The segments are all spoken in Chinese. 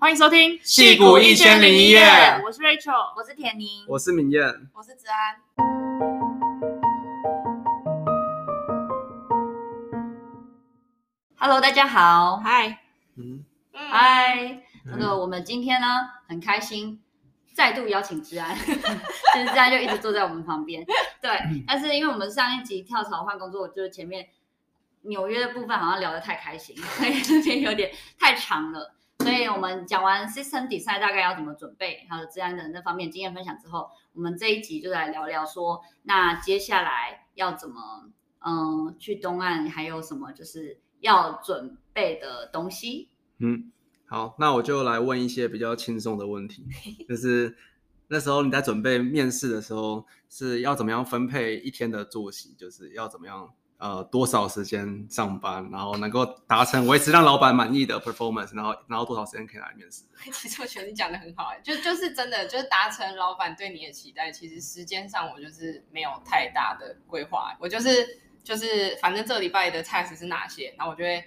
欢迎收听《戏骨一千零一夜》，我是 Rachel，我是田宁，我是明艳，我是子安。Hello，大家好，嗨，嗯，嗨，那个我们今天呢很开心，再度邀请之安，其实之安就一直坐在我们旁边，对，但是因为我们上一集跳槽换工作，就是前面纽约的部分好像聊得太开心，所以这边有点太长了。所以我们讲完 system design 大概要怎么准备，还有治安的那方面经验分享之后，我们这一集就来聊聊说，那接下来要怎么，嗯，去东岸还有什么就是要准备的东西。嗯，好，那我就来问一些比较轻松的问题，就是那时候你在准备面试的时候是要怎么样分配一天的作息，就是要怎么样。呃，多少时间上班，然后能够达成维持让老板满意的 performance，然后然后多少时间可以来面试？其实我觉得你讲的很好，就就是真的就是达成老板对你的期待。其实时间上我就是没有太大的规划，我就是就是反正这个礼拜的 task 是哪些，然后我就会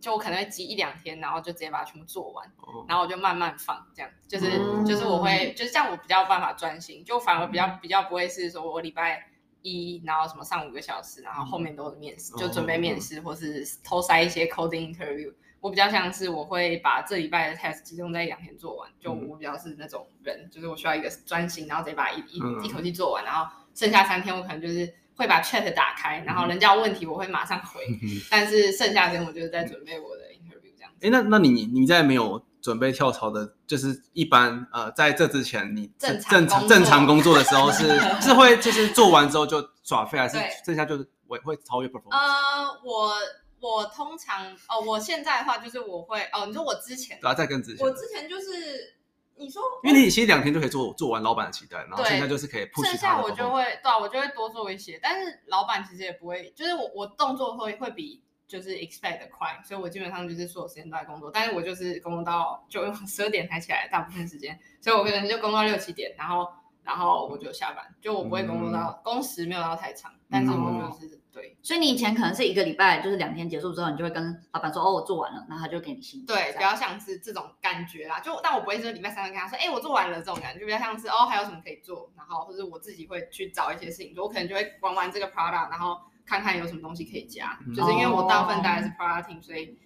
就我可能会挤一两天，然后就直接把它全部做完，哦、然后我就慢慢放，这样就是、嗯、就是我会就是这样，我比较有办法专心，就反而比较、嗯、比较不会是说我礼拜。一，然后什么上五个小时，然后后面都是面试，嗯、就准备面试，或是偷塞一些 coding interview。我比较像是我会把这礼拜的 test 集中在一两天做完，就我比较是那种人，就是我需要一个专心，然后直接把一一一口气做完，然后剩下三天我可能就是会把 chat 打开，然后人家有问题我会马上回，但是剩下的时间我就是在准备我的 interview 这样子。哎，那那你你在没有？准备跳槽的，就是一般呃，在这之前你正常正常工作的时候是 是会就是做完之后就耍废，还是剩下就是我会超越 performance？呃，我我通常哦，我现在的话就是我会哦，你说我之前，对啊，再跟之前，我之前就是你说，因为你其实两天就可以做做完老板的期待，然后剩下就是可以 push 剩下我就会对啊，我就会多做一些，但是老板其实也不会，就是我我动作会会比。就是 expect 的快，所以我基本上就是所有时间都在工作，但是我就是工作到就用十二点才起来，大部分时间，所以我可能就工作到六七点，然后然后我就下班，就我不会工作到、嗯、工时没有到太长，但是我就是、嗯、对，所以你以前可能是一个礼拜就是两天结束之后，你就会跟老板说哦，我做完了，然后他就给你薪。对，比较像是这种感觉啦，就但我不会说礼拜三跟他说，哎，我做完了这种感觉，就比较像是哦，还有什么可以做，然后或者我自己会去找一些事情做，我可能就会玩玩这个 product，然后。看看有什么东西可以加，嗯、就是因为我大部分大概是 team，所以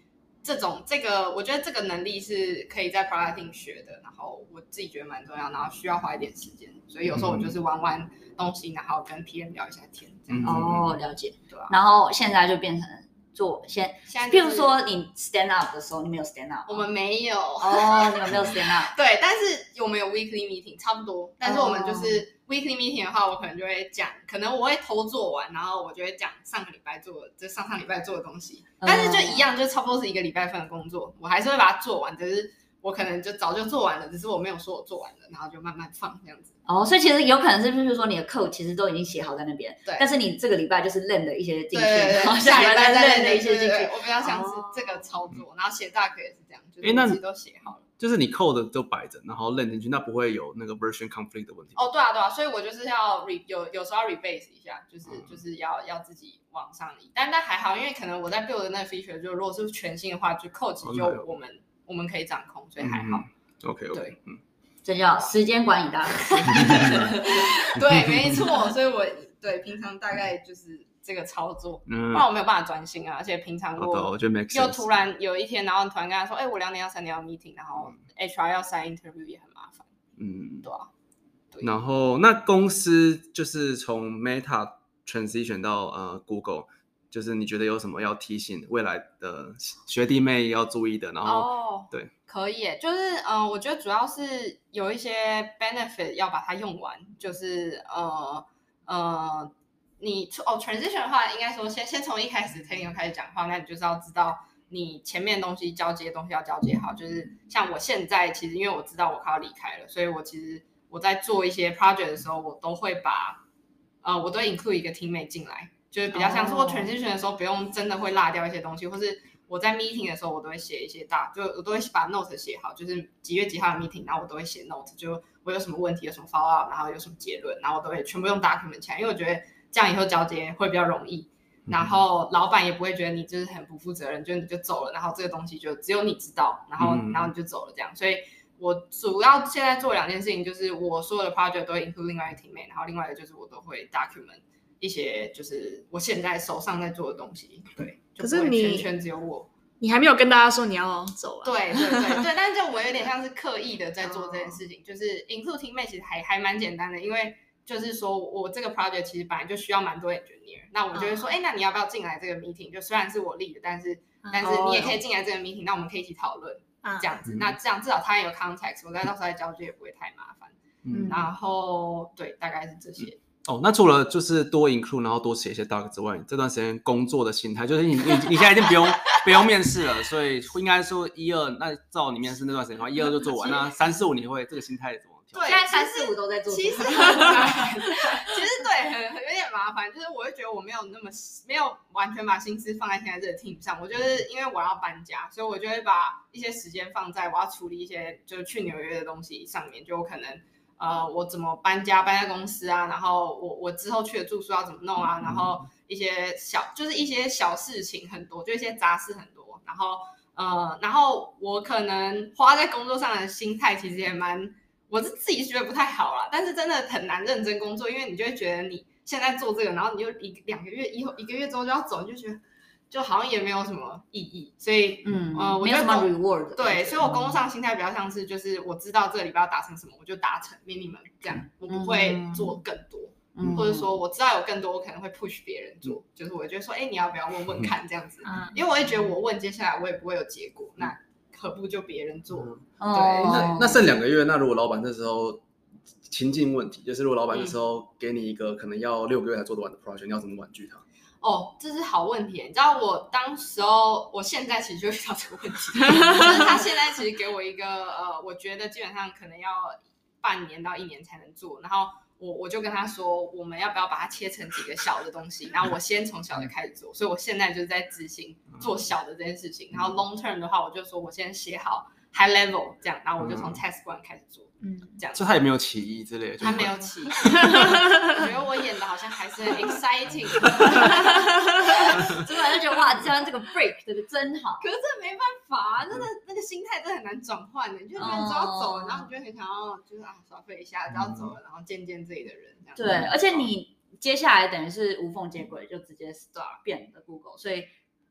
这种这个我觉得这个能力是可以在 team 学的，然后我自己觉得蛮重要，然后需要花一点时间，所以有时候我就是玩玩东西，然后跟 PM 聊一下天，这样子。哦，了解，对啊。然后现在就变成。做先，比如说你 stand up 的时候，你没有 stand up，我们没有。哦，你们没有 stand up，对，但是我们有 weekly meeting，差不多，但是我们就是 weekly meeting 的话，我可能就会讲，可能我会偷做完，然后我就会讲上个礼拜做的，就上上礼拜做的东西，但是就一样，就差不多是一个礼拜份的工作，我还是会把它做完，只是我可能就早就做完了，只是我没有说我做完了，然后就慢慢放这样子。哦，所以其实有可能是，就是说你的 code 其实都已经写好在那边，对。但是你这个礼拜就是 learn 的一些进去，然后下礼拜再的一些进去。我比较想是这个操作，然后写 doc 也是这样，就是东西都写好了。就是你 code 都摆着，然后 learn 进去，那不会有那个 version conflict 的问题。哦，对啊，对啊，所以我就是要 re 有有时候要 rebase 一下，就是就是要要自己往上移。但但还好，因为可能我在 build 的那个 feature 就如果是全新的话，就 code 就我们我们可以掌控，所以还好。OK OK，嗯。这叫时间管理大师。对，没错。所以我对平常大概就是这个操作，嗯，不然我没有办法专心啊。而且平常我又突然有一天，然后突然跟他说：“哎，我两点要三点要 meeting，然后 HR 要 sign interview 也很麻烦。”嗯，对啊。然后那公司就是从 Meta transition 到呃 Google，就是你觉得有什么要提醒未来的学弟妹要注意的？然后、oh. 对。可以，就是嗯、呃，我觉得主要是有一些 benefit 要把它用完，就是呃呃，你哦 transition 的话，应该说先先从一开始 technical 开始讲话，那你就是要知道你前面东西交接的东西要交接好，就是像我现在其实因为我知道我快要离开了，所以我其实我在做一些 project 的时候，我都会把呃我都 include 一个 teammate 进来，就是比较像做 transition 的时候不用真的会落掉一些东西，或是。我在 meeting 的时候，我都会写一些大，就我都会把 note 写好，就是几月几号的 meeting，然后我都会写 note，就我有什么问题，有什么 follow up，然后有什么结论，然后我都会全部用 document 起来，因为我觉得这样以后交接会比较容易。然后老板也不会觉得你就是很不负责任，就你就走了，然后这个东西就只有你知道，然后、嗯、然后你就走了这样。所以我主要现在做两件事情，就是我所有的 project 都会 include 另外一个 teammate，然后另外一个就是我都会 document 一些就是我现在手上在做的东西。对，可是你只有我，你还没有跟大家说你要走啊？对对对对，但是就我有点像是刻意的在做这件事情，就是 include teammate 其实还还蛮简单的，因为。就是说，我这个 project 其实本来就需要蛮多 engineer，那我就会说，哎、uh 那你要不要进来这个 meeting？就虽然是我 lead 的，但是、uh. 但是你也可以进来这个 meeting，、uh. 那我们可以一起讨论，uh. 这样子。那这样至少他也有 context，我在到时候再交接也不会太麻烦。嗯、uh 然后对，大概是这些。Uh. 哦，那除了就是多 include，然后多写一些 doc 之外，这段时间工作的心态，就是你你你现在已经不用不用面试了，所以应该说一二，那照你面试那段时间的话，一二就做完，那三四五你会这个心态怎么？对，现在三四五都在做。其实很麻烦，其实对，很很有点麻烦。就是我会觉得我没有那么没有完全把心思放在现在这个 team 上。我就是因为我要搬家，所以我就会把一些时间放在我要处理一些就是去纽约的东西上面。就可能呃，我怎么搬家搬家公司啊，然后我我之后去的住宿要怎么弄啊，然后一些小就是一些小事情很多，就一些杂事很多。然后呃，然后我可能花在工作上的心态其实也蛮。我是自己觉得不太好啦，但是真的很难认真工作，因为你就会觉得你现在做这个，然后你就一两个月以后一个月之后就要走，你就觉得就好像也没有什么意义，所以嗯呃，我觉得没有什么 reward 对，所以我工作上心态比较像是就是我知道这个礼拜要达成什么，我就达成 minimum 这样，我不会做更多，嗯、或者说我知道有更多，我可能会 push 别人做，就是我觉得说，哎，你要不要问问看这样子，嗯、因为我也觉得我问接下来我也不会有结果，那。何不就别人做？嗯、对，那那剩两个月，那如果老板那时候情境问题，就是如果老板那时候给你一个可能要六个月才做得完的 project，你要怎么婉拒他？哦，这是好问题。你知道我当时候，我现在其实就遇到这个问题，就是他现在其实给我一个呃，我觉得基本上可能要半年到一年才能做，然后。我我就跟他说，我们要不要把它切成几个小的东西？然后我先从小的开始做，所以我现在就是在执行做小的这件事情。然后 long term 的话，我就说我先写好 high level 这样，然后我就从 test one 开始做，嗯，这样。就他也没有起疑之类的，他没有起疑。我觉得我演的好像还是很 exciting。主管就觉得哇，这样这个 break 这个真好。可是这没办法，真的那个心态真的很难转换的。你就觉得只要走了，然后你就很想要就是啊耍废一下，只要走了，然后见见自己的人这样。对，而且你接下来等于是无缝接轨，就直接 start 变的 Google，所以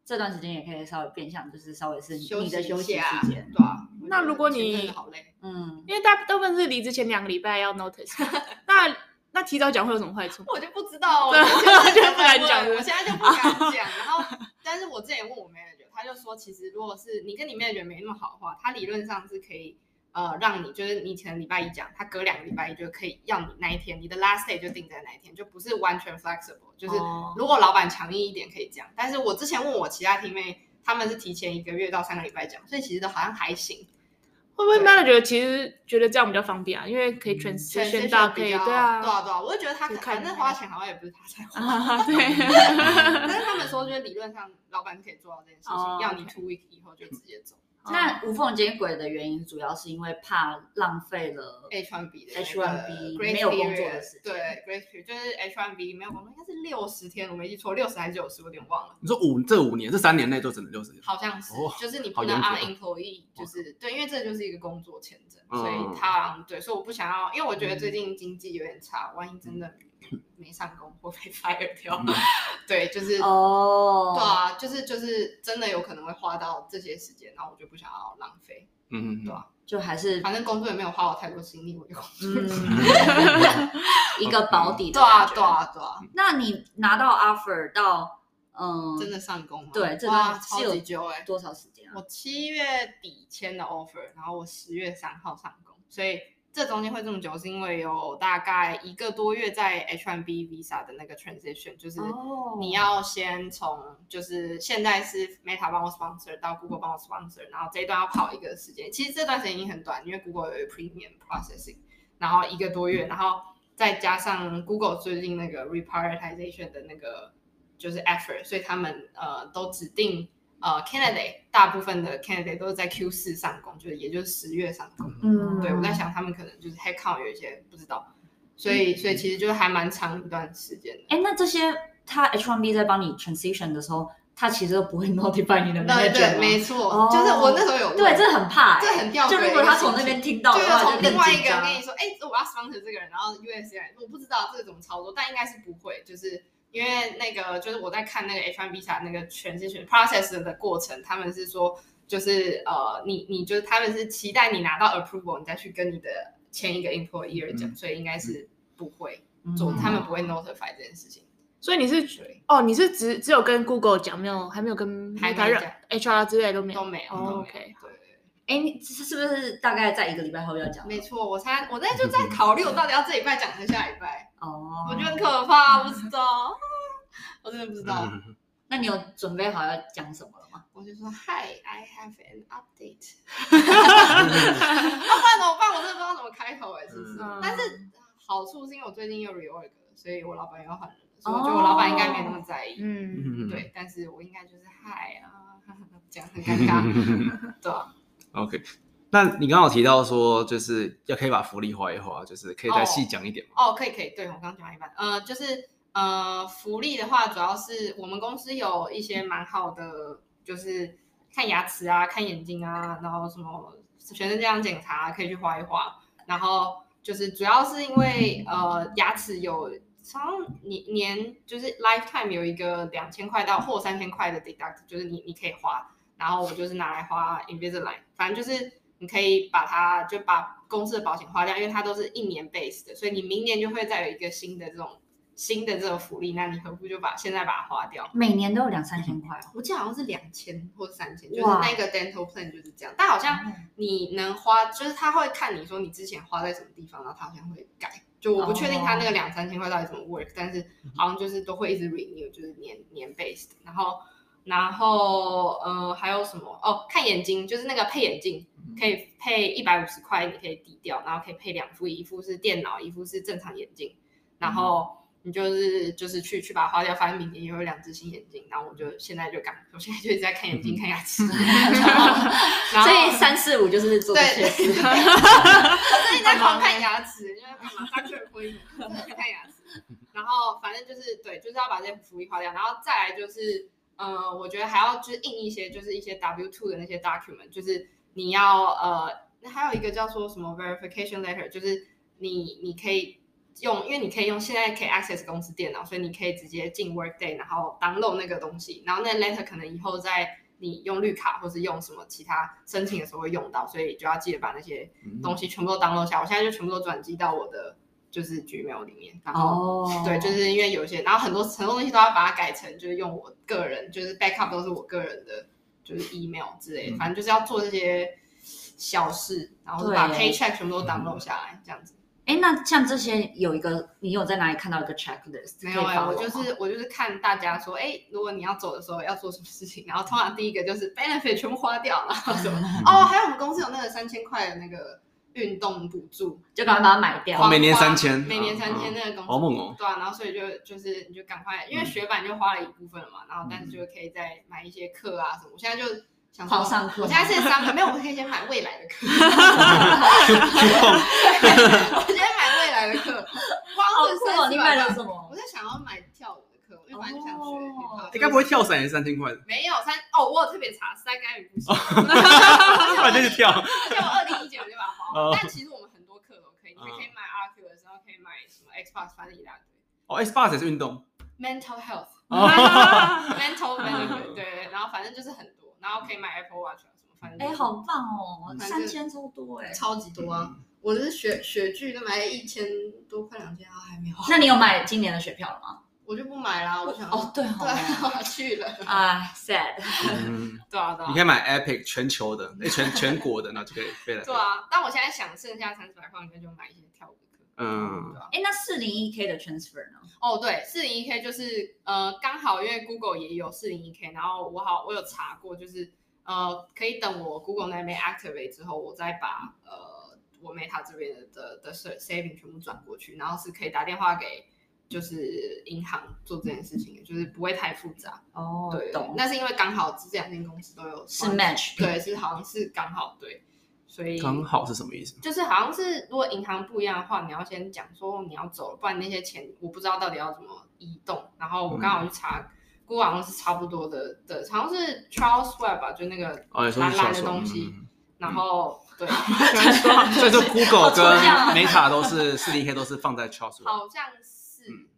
这段时间也可以稍微变相，就是稍微是你的休息时间。对啊。那如果你好累，嗯，因为大大部分是离职前两个礼拜要 notice，那那提早讲会有什么坏处？我就不知道，我就不敢讲，我现在就不敢讲。然后，但是我之前也问我 manager，他就说，其实如果是你跟你 manager 没那么好的话，他理论上是可以。呃，让你就是你前礼拜一讲，他隔两个礼拜一就可以要你那一天，你的 last day 就定在那一天，就不是完全 flexible。就是如果老板强硬一点可以这样，但是我之前问我其他 teammate，他们是提前一个月到三个礼拜讲，所以其实都好像还行。会不会 manager 其实觉得这样比较方便啊？因为可以 transition 到可以对啊，对啊对啊，我就觉得他反正花钱好像也不是他在花，对。但是他们说，就是理论上老板可以做到这件事情，oh. 要你 two week 以后就直接走。那无缝接轨的原因，主要是因为怕浪费了 H1B 的 H1B 没有工作的时间。对，Grace Period 就是 H1B 没有工作，应该是六十天，我没记错，六十还是九十，我有点忘了。你说五这五年这三年内就只能六十天？好像是，哦、就是你不能 unemployee 就是对，因为这就是一个工作签证，嗯、所以他对，所以我不想要，因为我觉得最近经济有点差，万一真的。没上工或被 fire 掉，对，就是哦，对啊，就是就是真的有可能会花到这些时间，然后我就不想要浪费，嗯嗯，对啊，就还是反正工作也没有花我太多心力，我就嗯，一个保底的，对啊对啊对啊。那你拿到 offer 到嗯真的上工吗？对，这段超级久哎，多少时间啊？我七月底签的 offer，然后我十月三号上工，所以。这中间会这么久，是因为有大概一个多月在 H1B visa 的那个 transition，就是你要先从就是现在是 Meta 帮我 sponsor 到 Google 帮我 sponsor，然后这一段要跑一个时间。其实这段时间已经很短，因为 Google 有 premium processing，然后一个多月，然后再加上 Google 最近那个 reprioritization 的那个就是 effort，所以他们呃都指定。呃，candidate 大部分的 candidate 都是在 Q 四上工，就是也就是十月上工。嗯，对，我在想他们可能就是 headcount 有一些不知道，所以、嗯、所以其实就是还蛮长一段时间的。哎，那这些他 H1B 在帮你 transition 的时候，他其实都不会 notify 你的 manager 对对，没错，就是我那时候有对，这很怕，这很掉。就如果他从那边听到，就是从另外一个人跟你说，哎，我要 sponsor 这个人，然后 USA 我不知道这个怎么操作，但应该是不会，就是因为那个就是我在看那个 H1B 啥那个 transition process 的过程，他们是说，就是呃，你你就是他们是期待你拿到 approval，你再去跟你的前一个 employer 讲，所以应该是不会做，他们不会 notify 这件事情。所以你是哦，你是只只有跟 Google 讲，没有还没有跟其他人 HR 之类都没有都没有。OK，对。哎，你是是不是大概在一个礼拜后要讲？没错，我猜我在就在 考虑，我到底要这礼拜讲还是下礼拜？哦，我觉得很可怕，不知道，我真的不知道。那你有准备好要讲什么了吗？我就说 Hi，I have an update。那不然怎么办？我真的不知道怎么开头哎，是不是？但是好处是因为我最近又 reorg，所以我老板又换人。所以我觉得我老板应该没那么在意，嗯，对，但是我应该就是 Hi 啊，这样很尴尬，对吧？OK，那你刚刚有提到说，就是要可以把福利花一花，就是可以再细讲一点吗？哦，可以可以，对，我刚刚讲一半，呃，就是呃，福利的话，主要是我们公司有一些蛮好的，就是看牙齿啊，看眼睛啊，然后什么全身健康检查可以去画一画，然后就是主要是因为呃牙齿有。常年年就是 lifetime 有一个两千块到或三千块的 deduct，就是你你可以花，然后我就是拿来花 Invisalign，反正就是你可以把它就把公司的保险花掉，因为它都是一年 base 的，所以你明年就会再有一个新的这种新的这个福利，那你何不就把现在把它花掉？每年都有两三千块，我记得好像是两千或三千，就是那个 dental plan 就是这样，但好像你能花，就是他会看你说你之前花在什么地方，然后他好像会改。就我不确定他那个两三千块到底怎么 work，、oh. 但是好像就是都会一直 renew，就是年年 based。然后，然后呃还有什么哦？看眼睛，就是那个配眼镜可以配一百五十块，你可以抵掉，然后可以配两副，一副是电脑，一副是正常眼镜，然后。你就是就是去去把它花掉，反正明年又有两只新眼镜，然后我就现在就赶，我现在就一直在看眼睛、看牙齿 所以三四五就是做这些事。我最近在狂看牙齿，因为马上就有婚姻，看牙齿。然后反正就是对，就是要把这些福利花掉，然后再来就是，呃，我觉得还要就是印一些，就是一些 W two 的那些 document，就是你要呃，那还有一个叫做什么 verification letter，就是你你可以。用，因为你可以用现在可以 access 公司电脑，所以你可以直接进 Workday，然后 download 那个东西，然后那 letter 可能以后在你用绿卡或是用什么其他申请的时候会用到，所以就要记得把那些东西全部都 download 下来。我现在就全部都转寄到我的就是 Gmail 里面，然后、oh. 对，就是因为有些，然后很多很多东西都要把它改成就是用我个人，就是 backup 都是我个人的，就是 email 之类的，嗯、反正就是要做这些小事，然后把 paycheck 全部都 download 下来，这样子。哎，那像这些有一个，你有在哪里看到一个 checklist？没有哎，我就是我就是看大家说，哎，如果你要走的时候要做什么事情，然后通常第一个就是 benefit 全部花掉了，什么 哦，还有我们公司有那个三千块的那个运动补助，就赶快把它买掉。每年三千，每年三千那个公司，好猛哦。对啊，然后所以就就是你就赶快，因为学版就花了一部分了嘛，然后但是就可以再买一些课啊什么。我现在就。好上课，我现在是上课，没有，我们可以先买未来的课。我先买未来的课，光是什么？你买了什么？我在想要买跳舞的课，因为蛮想学。你该不会跳伞也是三千块的？没有三哦，我有特别查，三干语不行。反正就跳。而且我二零一九就把但其实我们很多课都可以，你可以买 RQ 的时候可以买什么 Xbox，反正一大堆。哦，Xbox 也是运动。Mental health，mental benefit，对，然后反正就是很多。然后可以买 Apple Watch 什么，反正哎，好棒哦，三千超多哎，超级多啊！我是雪雪具都买了一千多，快两千，还没有。那你有买今年的雪票了吗？我就不买啦，我想哦，对对，我去了啊，sad，对啊对啊，你可以买 Epic 全球的，那全全国的，那就可以飞了。对啊，但我现在想剩下三十来块，应该就买一些跳舞的课。嗯，哎，那四零一 K 的 transfer 呢？哦，对，四零一 K 就是呃，刚好因为 Google 也有四零一 K，然后我好我有查过，就是。呃，可以等我 Google 那边 activate 之后，我再把呃我 Meta 这边的的的 saving 全部转过去，然后是可以打电话给就是银行做这件事情，就是不会太复杂。哦，对，懂。那是因为刚好这两间公司都有是 match，对，是好像是刚好对。所以刚好是什么意思？就是好像是如果银行不一样的话，你要先讲说你要走了，不然那些钱我不知道到底要怎么移动。然后我刚好去查，Google 好像是差不多的的，好像是 Charles Schwab 吧，就那个蓝蓝的东西。然后对，所以说 Google 跟 Meta 都是四 D K 都是放在 Charles，好像是。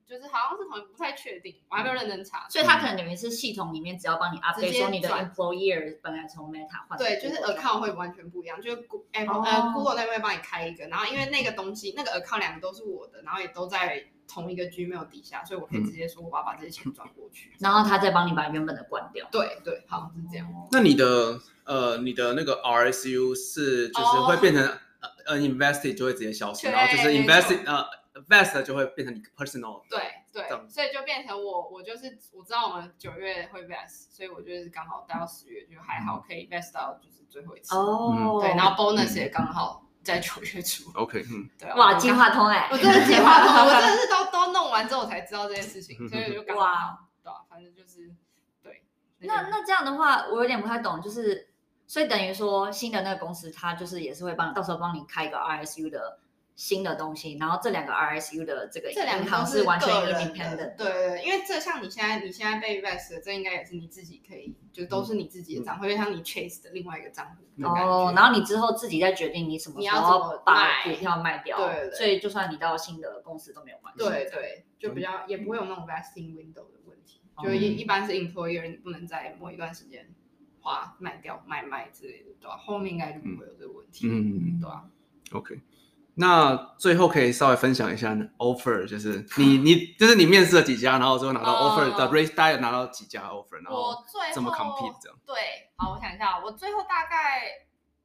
就是好像是同，不太确定，我还没有认真查，所以他可能等于是系统里面只要帮你 update 说你的 employer 本来从 Meta 换，对，就是 account 会完全不一样，就是 Apple 呃 Google 那边会帮你开一个，然后因为那个东西那个 account 两个都是我的，然后也都在同一个 Gmail 底下，所以我可以直接说我要把这些钱转过去，然后他再帮你把原本的关掉。对对，好像是这样。那你的呃你的那个 RSU 是就是会变成呃 invested 就会直接消失，然后就是 invested 呃。Vest 就会变成你 personal，对对，所以就变成我，我就是我知道我们九月会 vest，所以我就是刚好待到十月就还好可以 vest 到就是最后一次哦，对，然后 bonus 也刚好在九月初，OK，嗯，对，哇，计划通哎，我真的计划通，我真的是都都弄完之后才知道这件事情，所以就刚好，对，反正就是对。那那这样的话，我有点不太懂，就是所以等于说新的那个公司，它就是也是会帮到时候帮你开一个 RSU 的。新的东西，然后这两个 RSU 的这个这两行是完全 independent 的，对对，因为这像你现在你现在被 vest 的，这应该也是你自己可以，就都是你自己的账户，就像你 Chase 的另外一个账户。哦，然后你之后自己再决定你什么时候把股票卖掉，对，所以就算你到新的公司都没有关系。对对，就比较也不会有那种 vesting window 的问题，就一一般是 employer 你不能在某一段时间花卖掉卖卖之类的，对吧？后面应该就不会有这个问题，嗯，对吧？OK。那最后可以稍微分享一下 offer，就是你 你就是你面试了几家，然后最后拿到 offer 的 rate，大概拿到几家 offer，然后怎么 compete 这样？对，好，我想一下，我最后大概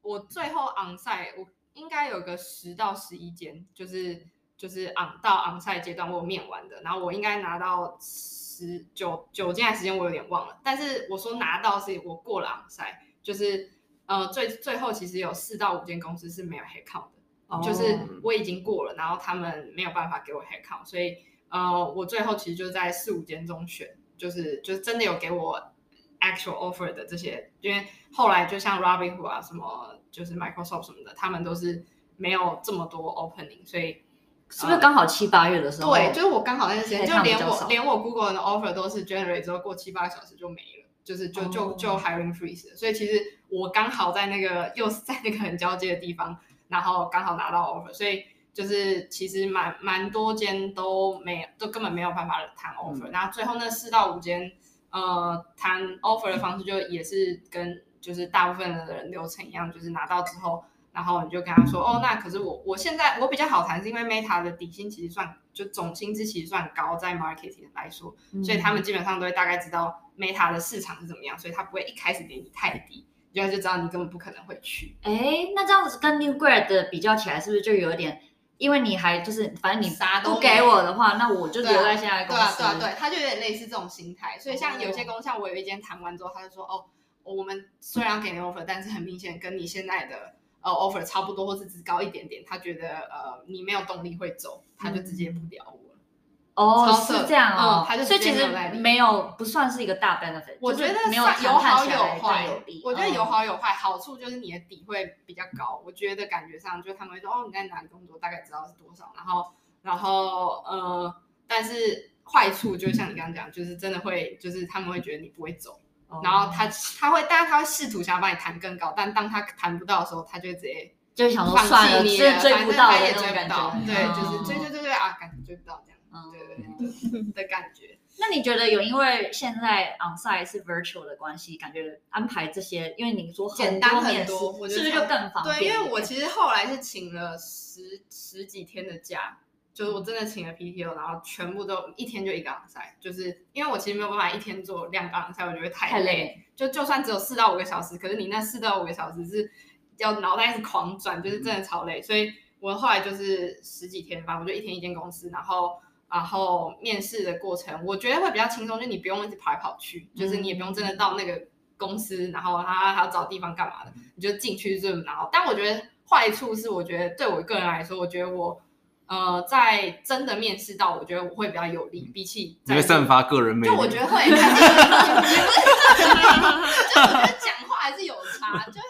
我最后 onsite 我应该有个十到十一间，就是就是 on 到 onsite 阶段我有面完的，然后我应该拿到十九九间的时间我有点忘了，但是我说拿到是我过了 onsite，就是呃最最后其实有四到五间公司是没有 headcount 的。就是我已经过了，然后他们没有办法给我 headcount，所以呃，我最后其实就在四五间中选，就是就是真的有给我 actual offer 的这些，因为后来就像 Robinhood 啊什么，就是 Microsoft 什么的，他们都是没有这么多 opening，所以是不是刚好七八月的时候？对，就是我刚好那段时间，就连我连我 Google 的 offer 都是 generate 之后过七八个小时就没了，就是就就就，就 hiring freeze，所以其实我刚好在那个又是在那个很交接的地方。然后刚好拿到 offer，所以就是其实蛮蛮多间都没有，都根本没有办法谈 offer。然后最后那四到五间，呃，谈 offer 的方式就也是跟就是大部分的人流程一样，就是拿到之后，然后你就跟他说，哦，那可是我我现在我比较好谈，是因为 Meta 的底薪其实算就总薪资其实算高，在 marketing 来说，所以他们基本上都会大概知道 Meta 的市场是怎么样，所以他不会一开始给你太低。就就知道你根本不可能会去。哎，那这样子跟 New Grad 的比较起来，是不是就有点？因为你还就是，反正你啥都不给我的话，那我就留在现在公司。对啊，对啊，对，他就有点类似这种心态。所以像有些公司，像我有一间谈完之后，他就说：“哦，我们虽然给你 offer，但是很明显跟你现在的呃 offer 差不多，或是只高一点点。他觉得呃你没有动力会走，他就直接不聊我。”哦，是这样哦，所以其实没有不算是一个大 benefit，我觉得算有好有坏，我觉得有好有坏，好处就是你的底会比较高，我觉得感觉上就他们会说哦，你在哪里工作，大概知道是多少，然后然后呃，但是坏处就像你刚刚讲，就是真的会就是他们会觉得你不会走，然后他他会，但是他会试图想要帮你谈更高，但当他谈不到的时候，他就会直接就想说算了，你追不到他也追不到，对，就是追追追追啊，感觉追不到这样。嗯，对对对的感觉。那你觉得有因为现在 onsite 是 virtual 的关系，感觉安排这些，因为你说简单很多，我觉得是不是就更方便？对，因为我其实后来是请了十十几天的假，就是我真的请了 PTO，然后全部都一天就一个 onsite，就是因为我其实没有办法一天做两个 onsite，我觉得太累。太累。就就算只有四到五个小时，可是你那四到五个小时是要脑袋是狂转，就是真的超累。所以我后来就是十几天吧，我就一天一间公司，然后。然后面试的过程，我觉得会比较轻松，就你不用一直跑来跑去，嗯、就是你也不用真的到那个公司，然后他还要找地方干嘛的，你就进去就然后。但我觉得坏处是，我觉得对我个人来说，我觉得我呃在真的面试到，我觉得我会比较有利，比起你会散发个人魅力，就我觉得会，就我觉得讲话还是有差，就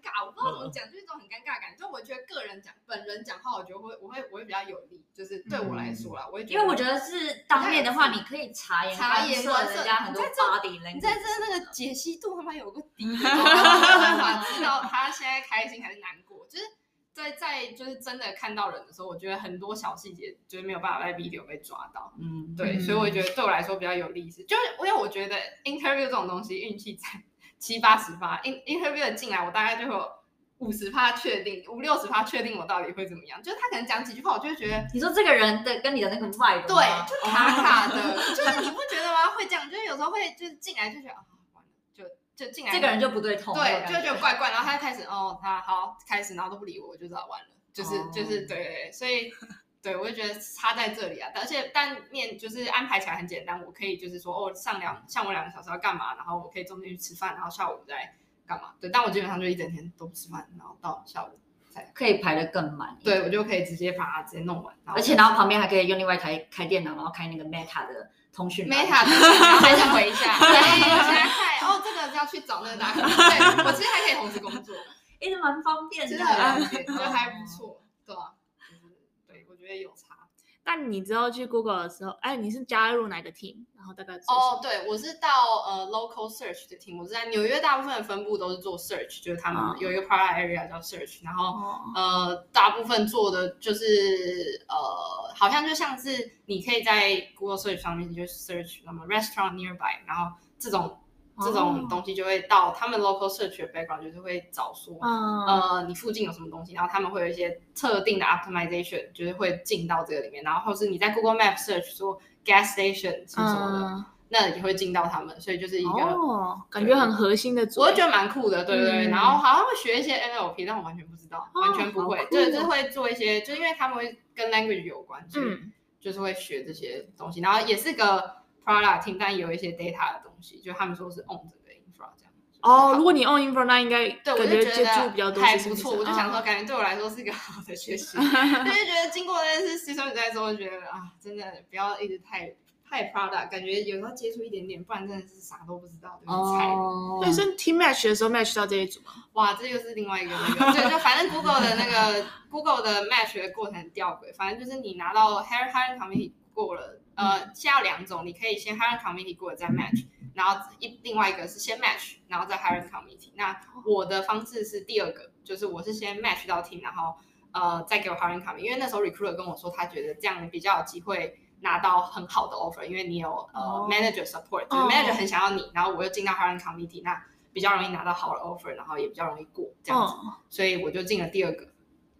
尴尬，我不知道怎么讲，就是一种很尴尬的感觉。就我觉得个人讲，本人讲话，我觉得会，我会，我会比较有利，就是对我来说啦，我会觉得，因为我觉得是当面的话，你可以察言察言观色，人家很多 body language，你在这那个解析度他妈有个底，没有办法知道他现在开心还是难过，就是。在在就是真的看到人的时候，我觉得很多小细节就是没有办法在 video 被抓到，嗯，对，嗯、所以我觉得对我来说比较有意思，就是因为我觉得 interview 这种东西运气在七八十趴，in interview 的进来我大概就五十趴确定，五六十趴确定我到底会怎么样，就是他可能讲几句话，我就会觉得你说这个人的跟你的那个 vibe 对，就卡卡的，就是你不觉得吗？会这样，就是有时候会就是进来就觉得啊。就进来，这个人就不对头，对，就觉得怪怪，然后他就开始，哦，他好开始，然后都不理我，我就知道完了，就是、哦、就是对对，所以对我就觉得差在这里啊，而且但面就是安排起来很简单，我可以就是说，哦，上两像我两个小时要干嘛，然后我可以中间去吃饭，然后下午再干嘛，对，但我基本上就一整天都不吃饭，然后到下午才可以排得更满，对我就可以直接把它直接弄完，而且然后旁边还可以用另外一台开电脑，然后开那个 Meta 的。通讯，Meta 的，还想回一下，对，现在看，哦，这个要去找那个大哥，对，我其实还可以同时工作，也是蛮方便的，真的很方便，就还不错，对吧？对，我觉得有差。但你之后去 Google 的时候，哎，你是加入哪个 team？然后大概哦，对，我是到呃 local search 的 team，我是在纽约，大部分的分部都是做 search，就是他们有一个 product area 叫 search，然后呃，大部分做的就是呃，好像就像是你可以在 Google search 上面就 search 什么 restaurant nearby，然后这种。这种东西就会到他们 local search 的 background，就是会找说，嗯、呃，你附近有什么东西，然后他们会有一些特定的 optimization，就是会进到这个里面，然后或是你在 Google Map search 说 gas station 是什么的，嗯、那也会进到他们，所以就是一个、哦、感觉很核心的组，我觉得蛮酷的，对对对。嗯、然后好像会学一些 NLP，但我完全不知道，完全不会，对、哦，就是会做一些，就是因为他们会跟 language 有关，所以就是会学这些东西，然后也是个。Product team，但有一些 data 的东西，就他们说是 on 这个 infra 这样。哦，如果你 on infra，那应该对我就觉得还不错。我就想说，感觉对我来说是一个好的学习。就觉得经过那次 system design 之后，觉得啊，真的不要一直太太 product，感觉有时候接触一点点，不然真的是啥都不知道，就是菜。所以是 team match 的时候 match 到这一组吗？哇，这又是另外一个那个，对，就反正 Google 的那个 Google 的 match 的过程很吊诡，反正就是你拿到 hiring committee 过了。呃，先要两种，你可以先 hiring committee 过了再 match，然后一另外一个是先 match，然后再 hiring committee。那我的方式是第二个，就是我是先 match 到 team，然后呃再给我 hiring committee，因为那时候 recruiter 跟我说他觉得这样比较有机会拿到很好的 offer，因为你有呃、oh. manager support，就是 manager 很想要你，然后我又进到 hiring committee，那比较容易拿到好的 offer，然后也比较容易过这样子，oh. 所以我就进了第二个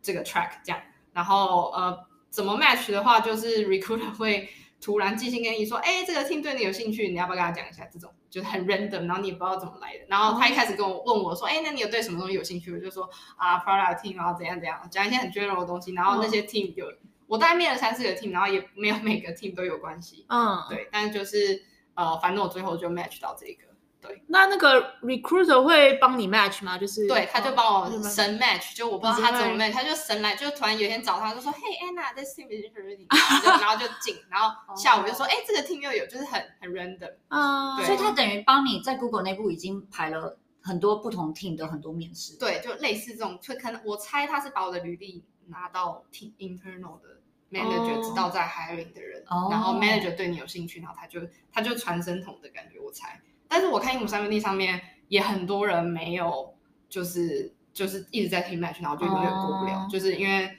这个 track 这样，然后呃怎么 match 的话，就是 recruiter 会。突然寄信跟你说，哎，这个 team 对你有兴趣，你要不要跟他讲一下？这种就是很 random，然后你也不知道怎么来的。然后他一开始跟我问我说，哎，那你有对什么东西有兴趣？我就说啊，product team，然后怎样怎样，讲一些很 general 的东西。然后那些 team 有，我大概面了三四个 team，然后也没有每个 team 都有关系。嗯，对，但是就是呃，反正我最后就 match 到这个。对，那那个 recruiter 会帮你 match 吗？就是对，他就帮我神 match，就我不知道他怎么 match，他就神来，就突然有一天早上，就说，Hey Anna，this team is ready，然后就进，然后下午就说，哎，这个 team 又有，就是很很 random，嗯，所以他等于帮你在 Google 内部已经排了很多不同 team 的很多面试，对，就类似这种，就可能我猜他是把我的履历拿到 team internal 的 manager 知道在 hiring 的人，然后 manager 对你有兴趣，然后他就他就传声筒的感觉，我猜。但是我看英国三分地上面也很多人没有，就是就是一直在听 match，然后就永远过不了，oh. 就是因为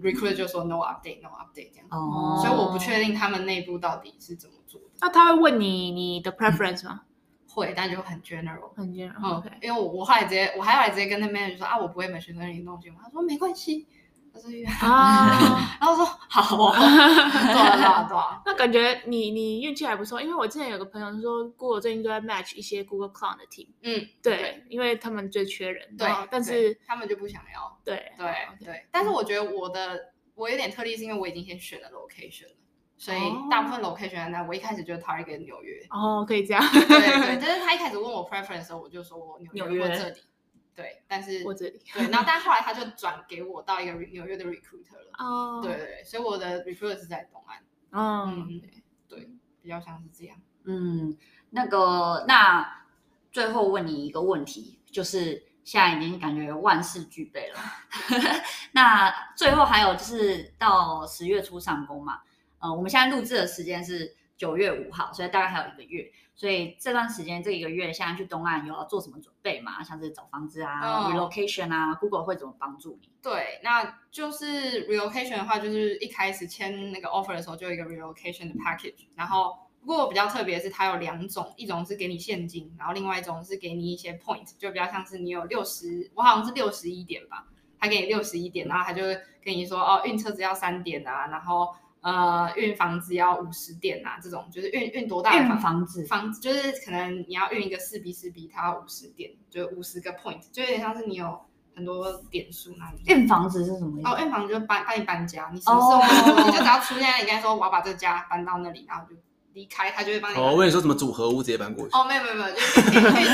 recruiter 就说 no update no update 这样，oh. 所以我不确定他们内部到底是怎么做的。那他会问你你的 preference 吗？会，但就很 general，很 general。OK，因为我我后来直接我还后来直接跟那 manager 说啊，我不会 machine learning 东西吗？他说没关系。啊，然后说好，多少多少，那感觉你你运气还不错，因为我之前有个朋友说，Google 最近都在 match 一些 Google Cloud 的 team，嗯，对，因为他们最缺人，对，但是他们就不想要，对对对，但是我觉得我的我有点特例，是因为我已经先选了 location 了，所以大部分 location 呢，我一开始就 target 纽约，哦，可以这样，对对，但是他一开始问我 preference 的时候，我就说我纽约这里。对，但是我这里对，然后但后来他就转给我到一个纽约的 recruiter 了。哦，对对，所以我的 recruiter 是在东岸。嗯，对，比较像是这样。嗯，那个，那最后问你一个问题，就是现在已经感觉万事俱备了。那最后还有就是到十月初上工嘛，呃，我们现在录制的时间是九月五号，所以大概还有一个月。所以这段时间这一个月，现在去东岸有要做什么准备吗？像是找房子啊、oh. relocation 啊，Google 会怎么帮助你？对，那就是 relocation 的话，就是一开始签那个 offer 的时候就有一个 relocation 的 package，然后。不过比较特别的是，它有两种，一种是给你现金，然后另外一种是给你一些 point，就比较像是你有六十，我好像是六十一点吧，他给你六十一点，然后他就跟你说哦，运车子要三点啊，然后呃运房子要五十点啊，这种就是运运多大的房房子，房子就是可能你要运一个四 B 四 B，它要五十点，就五十个 point，就有点像是你有很多点数那里。运房子是什么意思？哦，运房子就搬帮你搬家，你什么时候你就只要出现，你跟他说我要把这个家搬到那里，然后就。离开他就会帮你。哦，我跟你说什么组合屋直接搬过去。哦，没有没有没有，就 是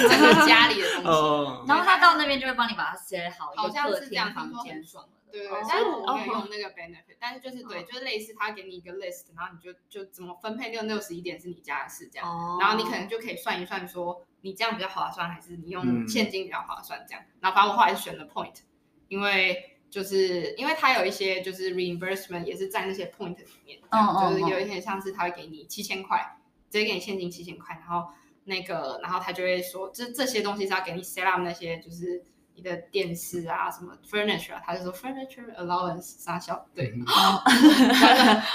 整个家里的东西。哦。然后他到那边就会帮你把它塞好，好像是这样，房间爽了。对对对。但是我没有用那个 benefit，但是就是对，就是类似他给你一个 list，然后你就就怎么分配六六十一点是你家的事这样。哦。然后你可能就可以算一算，说你这样比较划算，还是你用现金比较划算这样。然后反正我后来是选了 point，因为。就是因为它有一些就是 reimbursement 也是在那些 point 里面，嗯、就是有一点像是他会给你七千块，直接给你现金七千块，然后那个然后他就会说这这些东西是要给你 set up 那些就是你的电视啊什么 furniture，啊，他就说 furniture allowance 杀小对，嗯、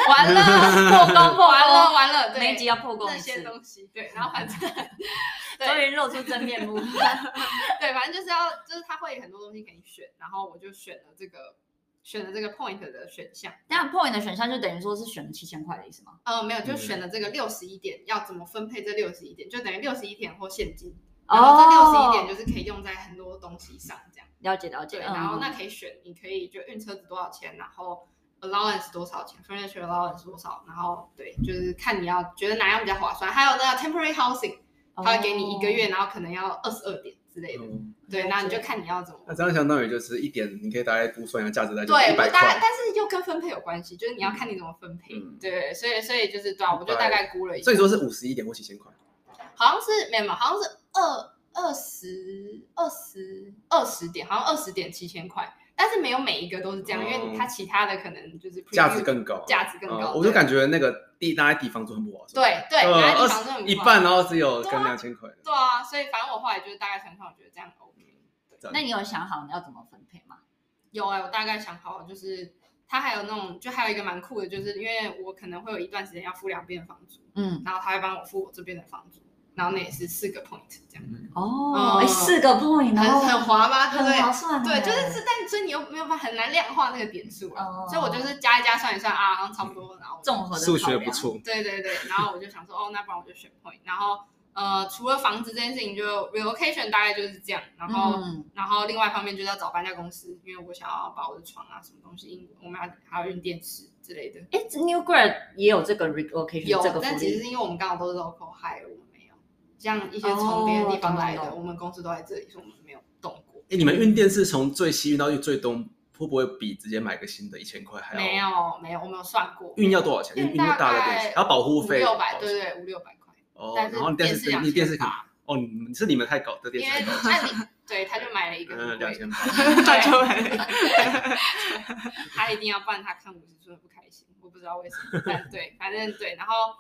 完了完了破功破完了完了，每一集要破功那些东西，对，然后反正。终于露出真面目。对，反正就是要，就是他会有很多东西给你选，然后我就选了这个，选了这个 point 的选项。那 point 的选项就等于说是选了七千块的意思吗？呃，没有，就选了这个六十一点，要怎么分配这六十一点，就等于六十一点或现金。然后这六十一点就是可以用在很多东西上，这样。了解了解。对，然后那可以选，你可以就运车子多少钱，然后 allowance 多少钱，furniture allowance 多少，然后对，就是看你要觉得哪样比较划算。还有那个 temporary housing。他会给你一个月，然后可能要二十二点之类的，对，那你就看你要怎么。那这样相当于就是一点，你可以大概估算一下价值在对，一百块。但是又跟分配有关系，就是你要看你怎么分配。对，所以所以就是对，我就大概估了一下。所以说是五十一点或七千块，好像是没有，好像是二二十二十二十点，好像二十点七千块。但是没有每一个都是这样，因为它其他的可能就是价值更高，价值更高。我就感觉那个地拿在地方租很不划算。对对，拿在地方就很一半，然后只有跟两千块。对啊，所以反正我后来就是大概想想，我觉得这样 OK。那你有想好你要怎么分配吗？有啊，我大概想好，就是他还有那种，就还有一个蛮酷的，就是因为我可能会有一段时间要付两边的房租，嗯，然后他会帮我付我这边的房租。然后那也是四个 point 这样哦，哎，四个 point 很很划吗？对不对？划算。对，就是是但所以你又没有办法很难量化那个点数啊，所以我就是加一加算一算啊，然后差不多，然后综合的数学不错。对对对，然后我就想说，哦，那不然我就选 point。然后呃，除了房子这件事情，就 relocation 大概就是这样。然后然后另外一方面就是要找搬家公司，因为我想要把我的床啊什么东西运，我们要还要运电池之类的。哎，New Grad 也有这个 relocation 有，但其实是因为我们刚好都是 local hire。像一些从别的地方来的，我们公司都在这里，所以我们没有动过。哎，你们运电视从最西运到最东，会不会比直接买个新的一千块还要？没有，没有，我没有算过。运要多少钱？运运大的电视，还要保护费六百，对对，五六百块。哦，然后电视你电视卡，哦，你是你们太搞的电视。因为那你对，他就买了一个，嗯，两千八，他 就买了。他一定要，不然他看五十寸不开心，我不知道为什么。但对，反正对，然后。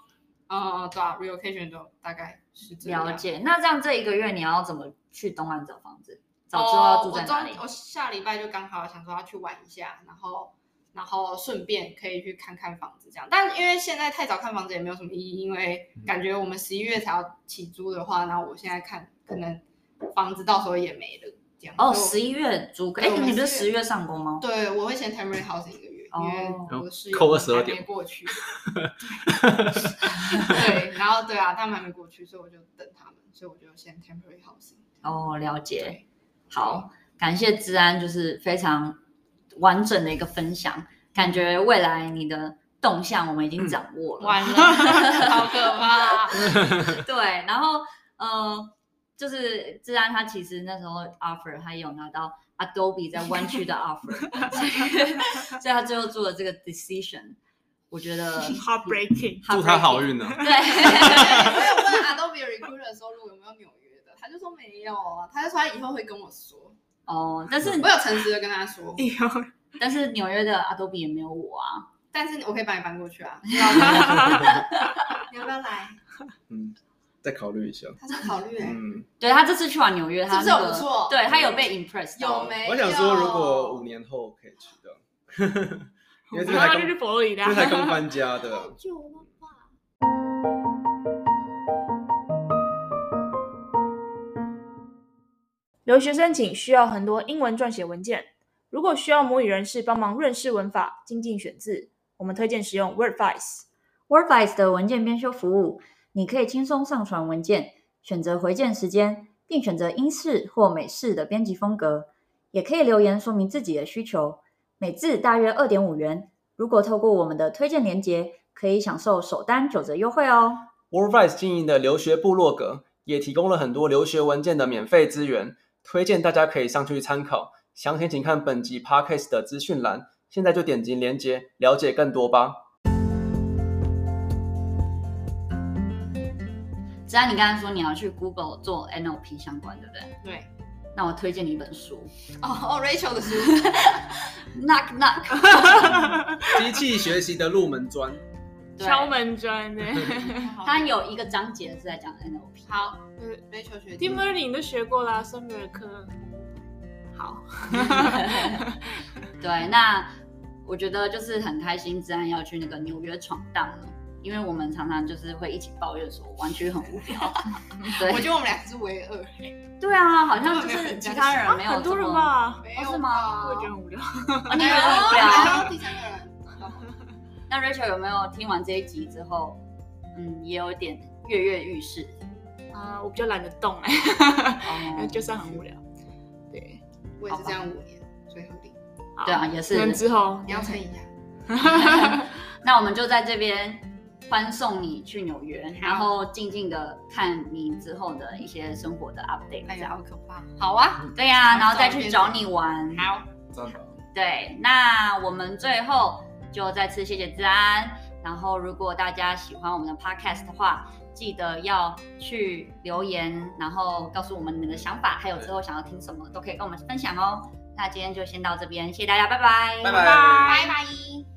哦哦，对啊，relocation 就大概是这样。了解。那这样这一个月你要怎么去东岸找房子？早知道要住在哪里？我我下礼拜就刚好想说要去玩一下，然后然后顺便可以去看看房子这样。但因为现在太早看房子也没有什么意义，因为感觉我们十一月才要起租的话，然后我现在看可能房子到时候也没了这样。哦，十一月租？哎，你不是十月上工吗？对，我会先 temporary 月。因为我是扣二十二点过去，对，然后对啊，他们还没过去，所以我就等他们，所以我就先 temporary housing。哦，了解。好，感谢治安，就是非常完整的一个分享，感觉未来你的动向我们已经掌握了。完了，好可怕。对，然后呃，就是治安他其实那时候 offer 他有拿到。Adobe 在湾区的 offer，所以他最后做了这个 decision，我觉得 heartbreaking，祝他好运呢。对，我有问 Adobe recruiter 的时候，如果有没有纽约的，他就说没有啊，他就说他以后会跟我说。哦，但是我有诚实的跟他说，有，但是纽约的 Adobe 也没有我啊。但是我可以把你搬过去啊。你要不要来？嗯，再考虑一下。他在考虑哎。嗯，对他这次去完纽约，他是不是有不错？对他有被 impress 有没？我想说，如果五年后可以去的，因为这才就是佛罗里达，这才刚搬家的。久了吧？留学申请需要很多英文撰写文件，如果需要母语人士帮忙润饰文法、精进选字。我们推荐使用 Wordvice。Wordvice 的文件编修服务，你可以轻松上传文件，选择回件时间，并选择英式或美式的编辑风格。也可以留言说明自己的需求，每字大约二点五元。如果透过我们的推荐链接，可以享受首单九折优惠哦。Wordvice 经营的留学部落格也提供了很多留学文件的免费资源，推荐大家可以上去参考。详情请看本集 Podcast 的资讯栏。现在就点击链接了解更多吧。只要你刚才说你要去 Google 做 NLP 相关，对不对？对。那我推荐你一本书。哦哦，Rachel 的书。Knock Knock。机器学习的入门砖。敲门砖呢。它有一个章节是在讲 NLP。好。Rachel 学。Deep Learning 都学过啦，Summer 课。好。对，那。我觉得就是很开心，自然要去那个纽约闯荡了，因为我们常常就是会一起抱怨说湾区很无聊。对，我觉得我们俩是唯二。对啊，好像就是其他人没有。很多人吧？没有是吗？我也觉得很无聊。你觉得很无聊？第三个人。那 Rachel 有没有听完这一集之后，嗯，也有点跃跃欲试？啊，我比较懒得动哎，就算很无聊。对，我也是这样五年，最合理。对啊，也是。之后你要撑一下。那我们就在这边欢送你去纽约，然后静静的看你之后的一些生活的 update。哎呀，好可怕！好啊，对呀，然后再去找你玩。好，真的。对，那我们最后就再次谢谢治安。然后，如果大家喜欢我们的 podcast 的话，记得要去留言，然后告诉我们你们的想法，还有之后想要听什么，都可以跟我们分享哦。那今天就先到这边，谢谢大家，拜拜，拜拜，拜拜。